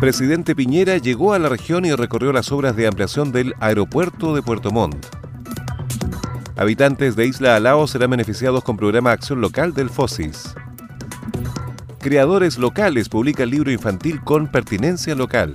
Presidente Piñera llegó a la región y recorrió las obras de ampliación del aeropuerto de Puerto Montt. Habitantes de Isla Alao serán beneficiados con programa Acción Local del FOSIS. Creadores locales publican libro infantil con pertinencia local.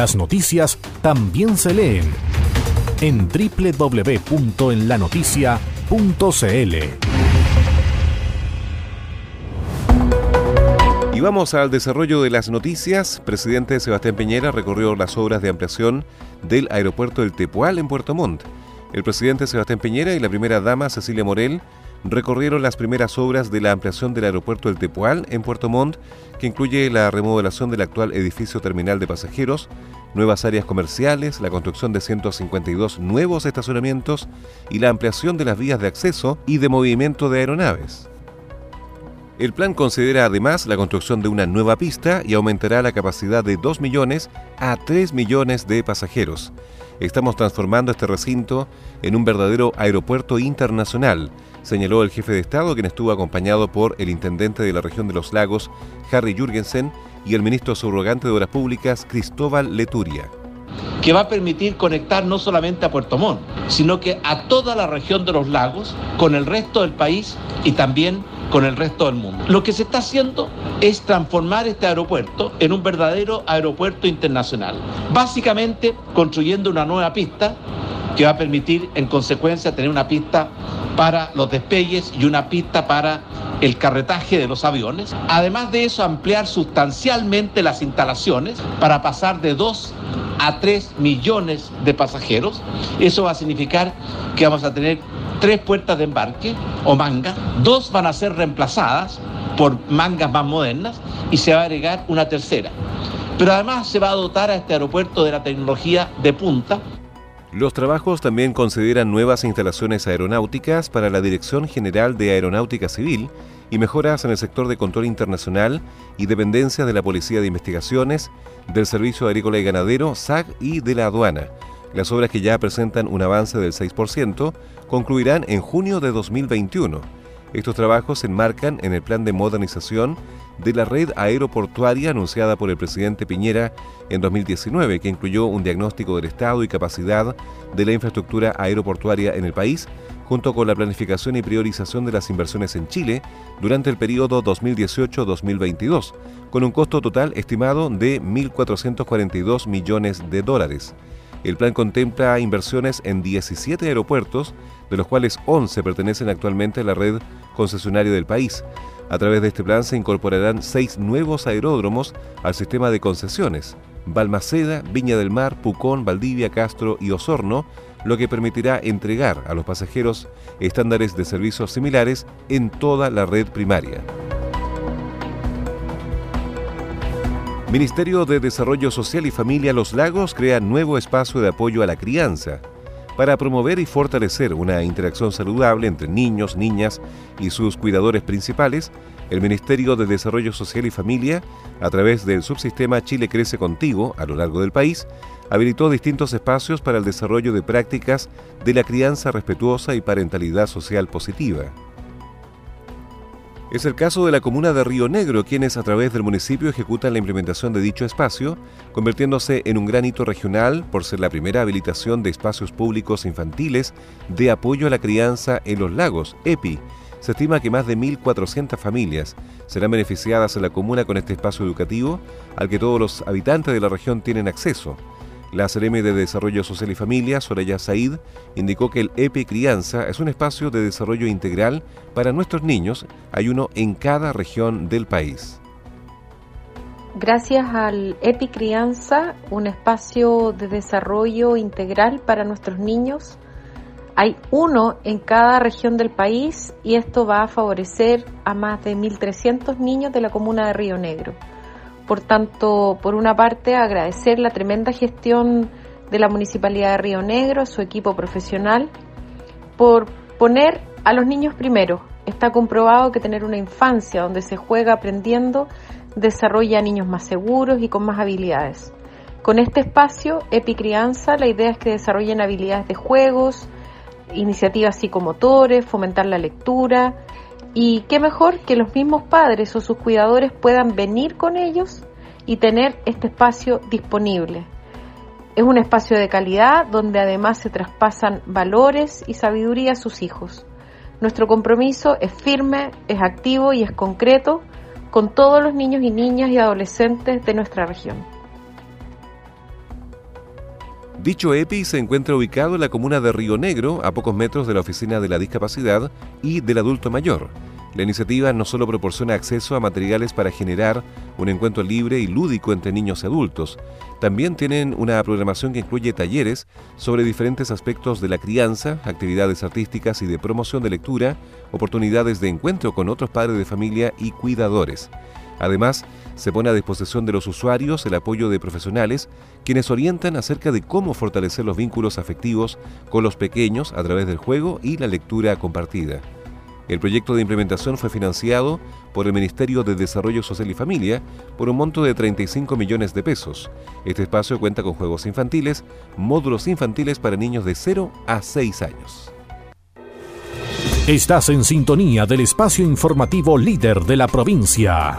Las noticias también se leen en www.enlanoticia.cl. Y vamos al desarrollo de las noticias. Presidente Sebastián Piñera recorrió las obras de ampliación del aeropuerto del Tepual en Puerto Montt. El presidente Sebastián Piñera y la primera dama Cecilia Morel recorrieron las primeras obras de la ampliación del aeropuerto del Tepual en Puerto Montt, que incluye la remodelación del actual edificio terminal de pasajeros, nuevas áreas comerciales, la construcción de 152 nuevos estacionamientos y la ampliación de las vías de acceso y de movimiento de aeronaves. El plan considera además la construcción de una nueva pista y aumentará la capacidad de 2 millones a 3 millones de pasajeros. Estamos transformando este recinto en un verdadero aeropuerto internacional, señaló el jefe de Estado, quien estuvo acompañado por el intendente de la región de los lagos, Harry Jürgensen, y el ministro subrogante de Obras Públicas, Cristóbal Leturia que va a permitir conectar no solamente a Puerto Montt, sino que a toda la región de los lagos con el resto del país y también con el resto del mundo. Lo que se está haciendo es transformar este aeropuerto en un verdadero aeropuerto internacional, básicamente construyendo una nueva pista que va a permitir en consecuencia tener una pista para los despegues y una pista para el carretaje de los aviones. Además de eso, ampliar sustancialmente las instalaciones para pasar de 2 a 3 millones de pasajeros. Eso va a significar que vamos a tener tres puertas de embarque o manga. Dos van a ser reemplazadas por mangas más modernas y se va a agregar una tercera. Pero además se va a dotar a este aeropuerto de la tecnología de punta los trabajos también consideran nuevas instalaciones aeronáuticas para la Dirección General de Aeronáutica Civil y mejoras en el sector de control internacional y dependencias de la Policía de Investigaciones, del Servicio Agrícola y Ganadero, SAG y de la aduana. Las obras que ya presentan un avance del 6% concluirán en junio de 2021. Estos trabajos se enmarcan en el plan de modernización de la red aeroportuaria anunciada por el presidente Piñera en 2019, que incluyó un diagnóstico del estado y capacidad de la infraestructura aeroportuaria en el país, junto con la planificación y priorización de las inversiones en Chile durante el periodo 2018-2022, con un costo total estimado de 1.442 millones de dólares. El plan contempla inversiones en 17 aeropuertos, de los cuales 11 pertenecen actualmente a la red concesionaria del país. A través de este plan se incorporarán seis nuevos aeródromos al sistema de concesiones, Balmaceda, Viña del Mar, Pucón, Valdivia, Castro y Osorno, lo que permitirá entregar a los pasajeros estándares de servicios similares en toda la red primaria. Ministerio de Desarrollo Social y Familia Los Lagos crea nuevo espacio de apoyo a la crianza para promover y fortalecer una interacción saludable entre niños, niñas y sus cuidadores principales. El Ministerio de Desarrollo Social y Familia, a través del subsistema Chile Crece Contigo a lo largo del país, habilitó distintos espacios para el desarrollo de prácticas de la crianza respetuosa y parentalidad social positiva. Es el caso de la comuna de Río Negro, quienes a través del municipio ejecutan la implementación de dicho espacio, convirtiéndose en un gran hito regional por ser la primera habilitación de espacios públicos infantiles de apoyo a la crianza en los lagos, EPI. Se estima que más de 1.400 familias serán beneficiadas en la comuna con este espacio educativo al que todos los habitantes de la región tienen acceso. La CRM de Desarrollo Social y Familia, Soraya Said, indicó que el EPI Crianza es un espacio de desarrollo integral para nuestros niños. Hay uno en cada región del país. Gracias al EPI Crianza, un espacio de desarrollo integral para nuestros niños, hay uno en cada región del país y esto va a favorecer a más de 1.300 niños de la comuna de Río Negro. Por tanto, por una parte, agradecer la tremenda gestión de la Municipalidad de Río Negro, su equipo profesional, por poner a los niños primero. Está comprobado que tener una infancia donde se juega aprendiendo desarrolla a niños más seguros y con más habilidades. Con este espacio, Epicrianza, la idea es que desarrollen habilidades de juegos, iniciativas psicomotores, fomentar la lectura, y qué mejor que los mismos padres o sus cuidadores puedan venir con ellos y tener este espacio disponible. Es un espacio de calidad donde además se traspasan valores y sabiduría a sus hijos. Nuestro compromiso es firme, es activo y es concreto con todos los niños y niñas y adolescentes de nuestra región. Dicho EPI se encuentra ubicado en la comuna de Río Negro, a pocos metros de la Oficina de la Discapacidad y del Adulto Mayor. La iniciativa no solo proporciona acceso a materiales para generar un encuentro libre y lúdico entre niños y adultos, también tienen una programación que incluye talleres sobre diferentes aspectos de la crianza, actividades artísticas y de promoción de lectura, oportunidades de encuentro con otros padres de familia y cuidadores. Además, se pone a disposición de los usuarios el apoyo de profesionales quienes orientan acerca de cómo fortalecer los vínculos afectivos con los pequeños a través del juego y la lectura compartida. El proyecto de implementación fue financiado por el Ministerio de Desarrollo Social y Familia por un monto de 35 millones de pesos. Este espacio cuenta con juegos infantiles, módulos infantiles para niños de 0 a 6 años. Estás en sintonía del espacio informativo líder de la provincia.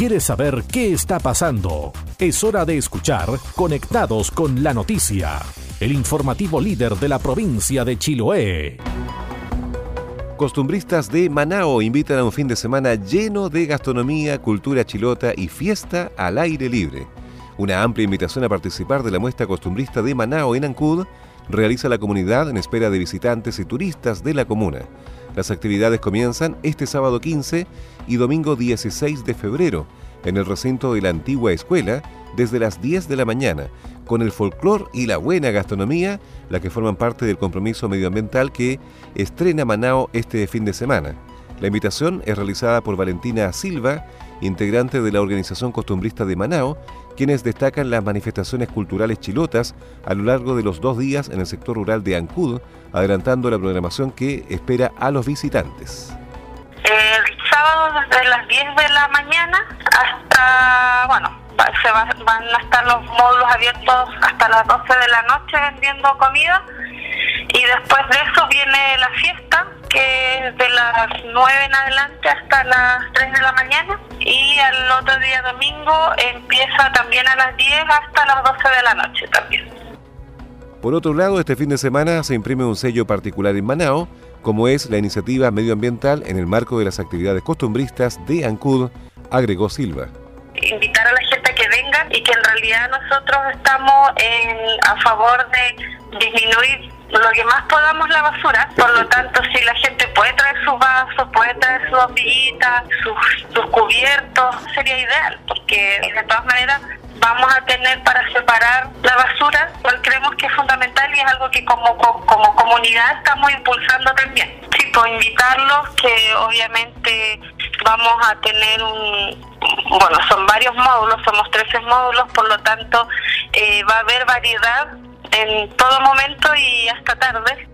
¿Quieres saber qué está pasando? Es hora de escuchar Conectados con la Noticia, el informativo líder de la provincia de Chiloé. Costumbristas de Manao invitan a un fin de semana lleno de gastronomía, cultura chilota y fiesta al aire libre. Una amplia invitación a participar de la muestra costumbrista de Manao en Ancud realiza la comunidad en espera de visitantes y turistas de la comuna. Las actividades comienzan este sábado 15 y domingo 16 de febrero en el recinto de la antigua escuela desde las 10 de la mañana, con el folclor y la buena gastronomía, la que forman parte del compromiso medioambiental que estrena Manao este fin de semana. La invitación es realizada por Valentina Silva, integrante de la Organización Costumbrista de Manao, quienes destacan las manifestaciones culturales chilotas a lo largo de los dos días en el sector rural de Ancud, adelantando la programación que espera a los visitantes. El sábado desde las 10 de la mañana hasta, bueno, se van a estar los módulos abiertos hasta las 12 de la noche vendiendo comida y después de eso viene la fiesta que es de las 9 en adelante hasta las 3 de la mañana y al otro día domingo empieza también a las 10 hasta las 12 de la noche también. Por otro lado, este fin de semana se imprime un sello particular en Manao como es la iniciativa medioambiental en el marco de las actividades costumbristas de Ancud, agregó Silva. Invitar a la gente a que venga y que en realidad nosotros estamos a favor de disminuir lo que más podamos la basura. Por lo tanto, si la gente puede traer sus vasos, puede traer sus bombillita, sus, sus cubiertos, sería ideal, porque de todas maneras vamos a tener para separar la basura, cual creemos que es fundamental y es algo que como, como comunidad estamos impulsando también. Sí, pues invitarlos, que obviamente vamos a tener un, bueno, son varios módulos, somos 13 módulos, por lo tanto eh, va a haber variedad en todo momento y hasta tarde.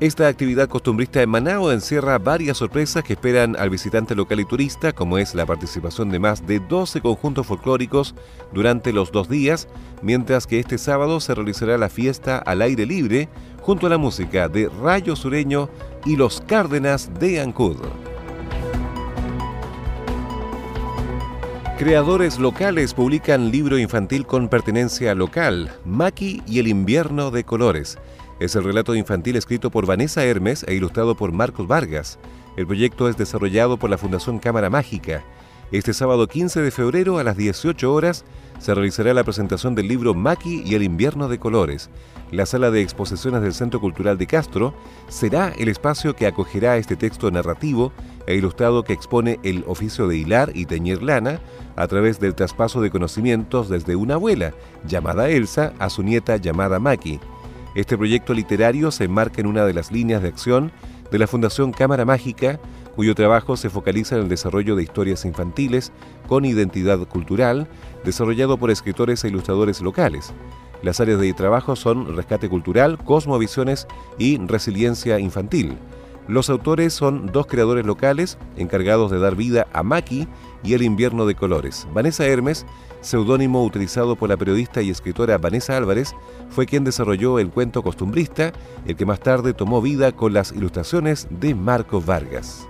Esta actividad costumbrista en Manao encierra varias sorpresas que esperan al visitante local y turista, como es la participación de más de 12 conjuntos folclóricos durante los dos días, mientras que este sábado se realizará la fiesta al aire libre junto a la música de Rayo Sureño y los Cárdenas de Ancud. Creadores locales publican libro infantil con pertenencia local, Maki y el invierno de colores. Es el relato infantil escrito por Vanessa Hermes e ilustrado por Marcos Vargas. El proyecto es desarrollado por la Fundación Cámara Mágica. Este sábado 15 de febrero a las 18 horas se realizará la presentación del libro Maki y el invierno de colores. La sala de exposiciones del Centro Cultural de Castro será el espacio que acogerá este texto narrativo e ilustrado que expone el oficio de hilar y teñir lana a través del traspaso de conocimientos desde una abuela, llamada Elsa, a su nieta llamada Maki. Este proyecto literario se enmarca en una de las líneas de acción de la Fundación Cámara Mágica, cuyo trabajo se focaliza en el desarrollo de historias infantiles con identidad cultural, desarrollado por escritores e ilustradores locales. Las áreas de trabajo son rescate cultural, cosmovisiones y resiliencia infantil. Los autores son dos creadores locales encargados de dar vida a Maki y El invierno de colores. Vanessa Hermes, seudónimo utilizado por la periodista y escritora Vanessa Álvarez, fue quien desarrolló el cuento costumbrista, el que más tarde tomó vida con las ilustraciones de Marco Vargas.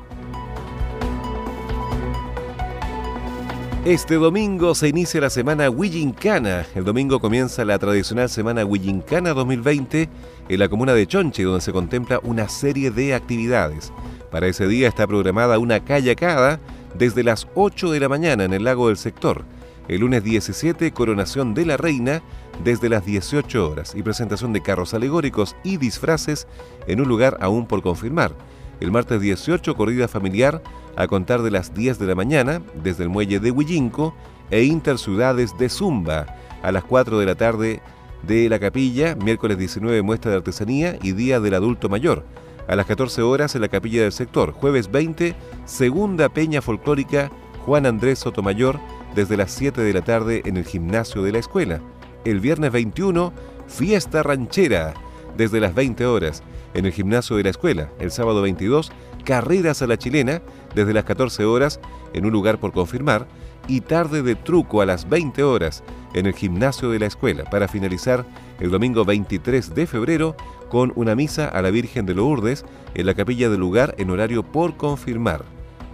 Este domingo se inicia la semana Huillincana. El domingo comienza la tradicional semana Huillincana 2020 en la comuna de Chonchi, donde se contempla una serie de actividades. Para ese día está programada una kayakada desde las 8 de la mañana en el lago del sector. El lunes 17, coronación de la reina desde las 18 horas y presentación de carros alegóricos y disfraces en un lugar aún por confirmar. El martes 18, corrida familiar a contar de las 10 de la mañana desde el muelle de Huillinco e interciudades de Zumba a las 4 de la tarde de la capilla, miércoles 19 muestra de artesanía y Día del Adulto Mayor. A las 14 horas en la capilla del sector, jueves 20, segunda peña folclórica Juan Andrés Sotomayor desde las 7 de la tarde en el gimnasio de la escuela. El viernes 21, fiesta ranchera desde las 20 horas en el gimnasio de la escuela. El sábado 22, carreras a la chilena desde las 14 horas en un lugar por confirmar y tarde de truco a las 20 horas en el gimnasio de la escuela para finalizar el domingo 23 de febrero con una misa a la Virgen de Lourdes en la capilla del lugar en horario por confirmar.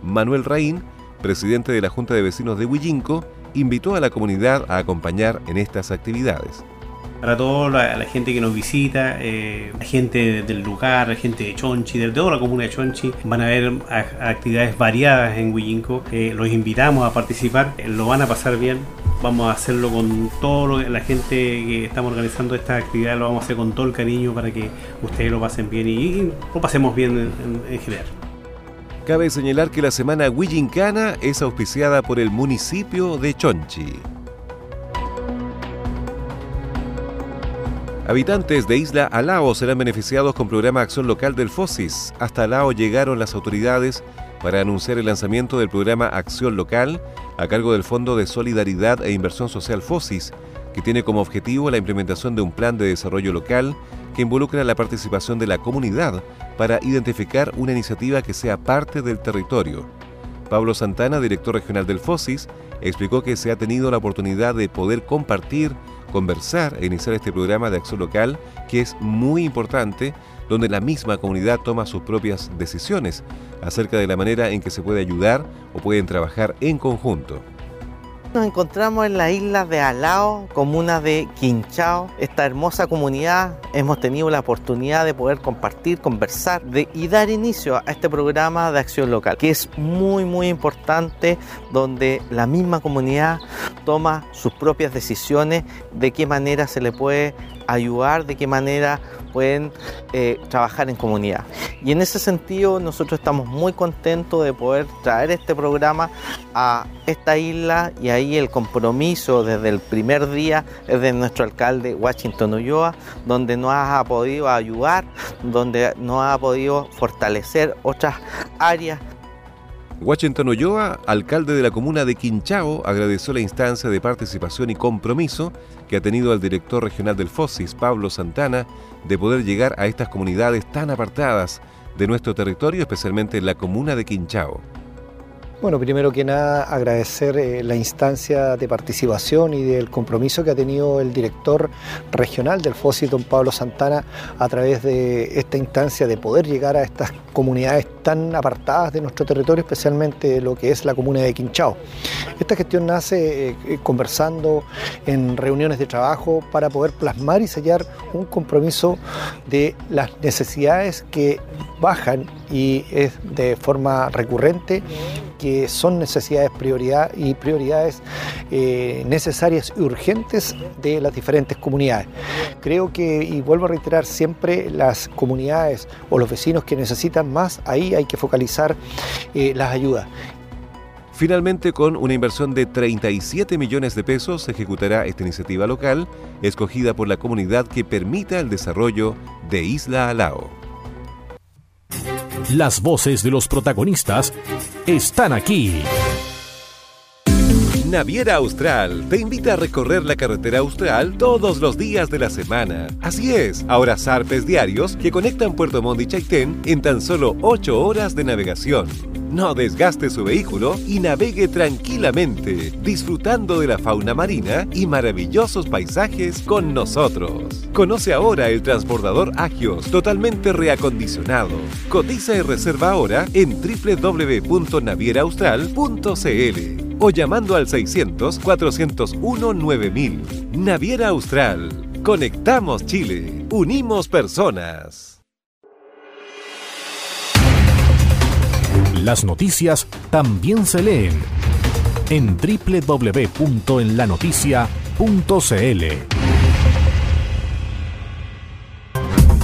Manuel Raín, presidente de la Junta de Vecinos de Huillinco, invitó a la comunidad a acompañar en estas actividades para toda la, gente que nos visita, eh, la gente del lugar, la gente de Chonchi, de toda la comuna de Chonchi. Van a haber actividades variadas en Huillinco. Eh, los invitamos a participar, eh, lo van a pasar bien. Vamos a hacerlo con toda la gente que estamos organizando esta actividad, lo vamos a hacer con todo el cariño para que ustedes lo pasen bien y, lo pasemos bien en, general. Cabe señalar que la semana Huillincana es auspiciada por el municipio de Chonchi. Habitantes de Isla Alao serán beneficiados con programa Acción Local del FOSIS. Hasta Alao llegaron las autoridades para anunciar el lanzamiento del programa Acción Local a cargo del Fondo de Solidaridad e Inversión Social FOSIS, que tiene como objetivo la implementación de un plan de desarrollo local que involucra la participación de la comunidad para identificar una iniciativa que sea parte del territorio. Pablo Santana, director regional del FOSIS, explicó que se ha tenido la oportunidad de poder compartir conversar e iniciar este programa de acción local que es muy importante, donde la misma comunidad toma sus propias decisiones acerca de la manera en que se puede ayudar o pueden trabajar en conjunto. Nos encontramos en la isla de Alao, comuna de Quinchao. Esta hermosa comunidad hemos tenido la oportunidad de poder compartir, conversar y dar inicio a este programa de acción local, que es muy muy importante, donde la misma comunidad toma sus propias decisiones de qué manera se le puede ayudar, de qué manera pueden eh, trabajar en comunidad. Y en ese sentido nosotros estamos muy contentos de poder traer este programa a esta isla y ahí el compromiso desde el primer día es de nuestro alcalde Washington Ulloa, donde nos ha podido ayudar, donde nos ha podido fortalecer otras áreas Washington Ulloa, alcalde de la comuna de Quinchao, agradeció la instancia de participación y compromiso que ha tenido el director regional del FOSIS, Pablo Santana, de poder llegar a estas comunidades tan apartadas de nuestro territorio, especialmente en la comuna de Quinchao. Bueno, primero que nada agradecer eh, la instancia de participación y del compromiso que ha tenido el director regional del FOSI, don Pablo Santana, a través de esta instancia de poder llegar a estas comunidades tan apartadas de nuestro territorio, especialmente lo que es la comuna de Quinchao. Esta gestión nace eh, eh, conversando en reuniones de trabajo para poder plasmar y sellar un compromiso de las necesidades que bajan y es de forma recurrente que son necesidades prioridad y prioridades eh, necesarias y urgentes de las diferentes comunidades. Creo que, y vuelvo a reiterar, siempre las comunidades o los vecinos que necesitan más, ahí hay que focalizar eh, las ayudas. Finalmente, con una inversión de 37 millones de pesos, se ejecutará esta iniciativa local, escogida por la comunidad que permita el desarrollo de Isla Alao. Las voces de los protagonistas están aquí. Naviera Austral te invita a recorrer la carretera austral todos los días de la semana. Así es, ahora zarpes diarios que conectan Puerto Montt y Chaitén en tan solo 8 horas de navegación. No desgaste su vehículo y navegue tranquilamente, disfrutando de la fauna marina y maravillosos paisajes con nosotros. Conoce ahora el transbordador Agios, totalmente reacondicionado. Cotiza y reserva ahora en www.navieraaustral.cl o llamando al 600 401 9000. Naviera Austral. Conectamos Chile. Unimos personas. Las noticias también se leen en www.enlanoticia.cl.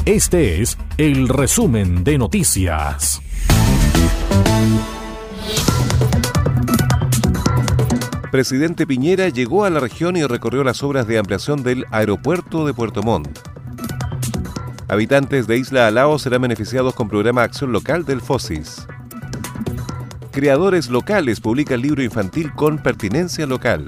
Este es el resumen de noticias. Presidente Piñera llegó a la región y recorrió las obras de ampliación del aeropuerto de Puerto Montt. Habitantes de Isla Alao serán beneficiados con programa Acción Local del FOSIS. Creadores locales publican libro infantil con pertinencia local.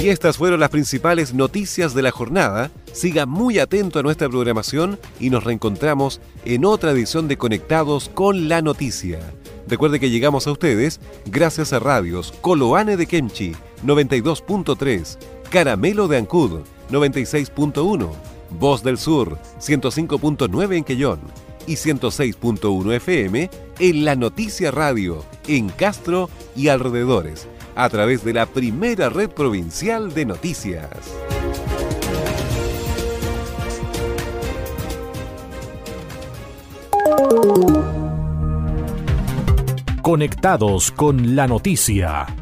Y estas fueron las principales noticias de la jornada. Siga muy atento a nuestra programación y nos reencontramos en otra edición de Conectados con la Noticia. Recuerde que llegamos a ustedes gracias a radios Coloane de Kemchi 92.3, Caramelo de Ancud 96.1, Voz del Sur 105.9 en Quellón y 106.1 FM en La Noticia Radio en Castro y alrededores a través de la primera red provincial de noticias. Conectados con la noticia.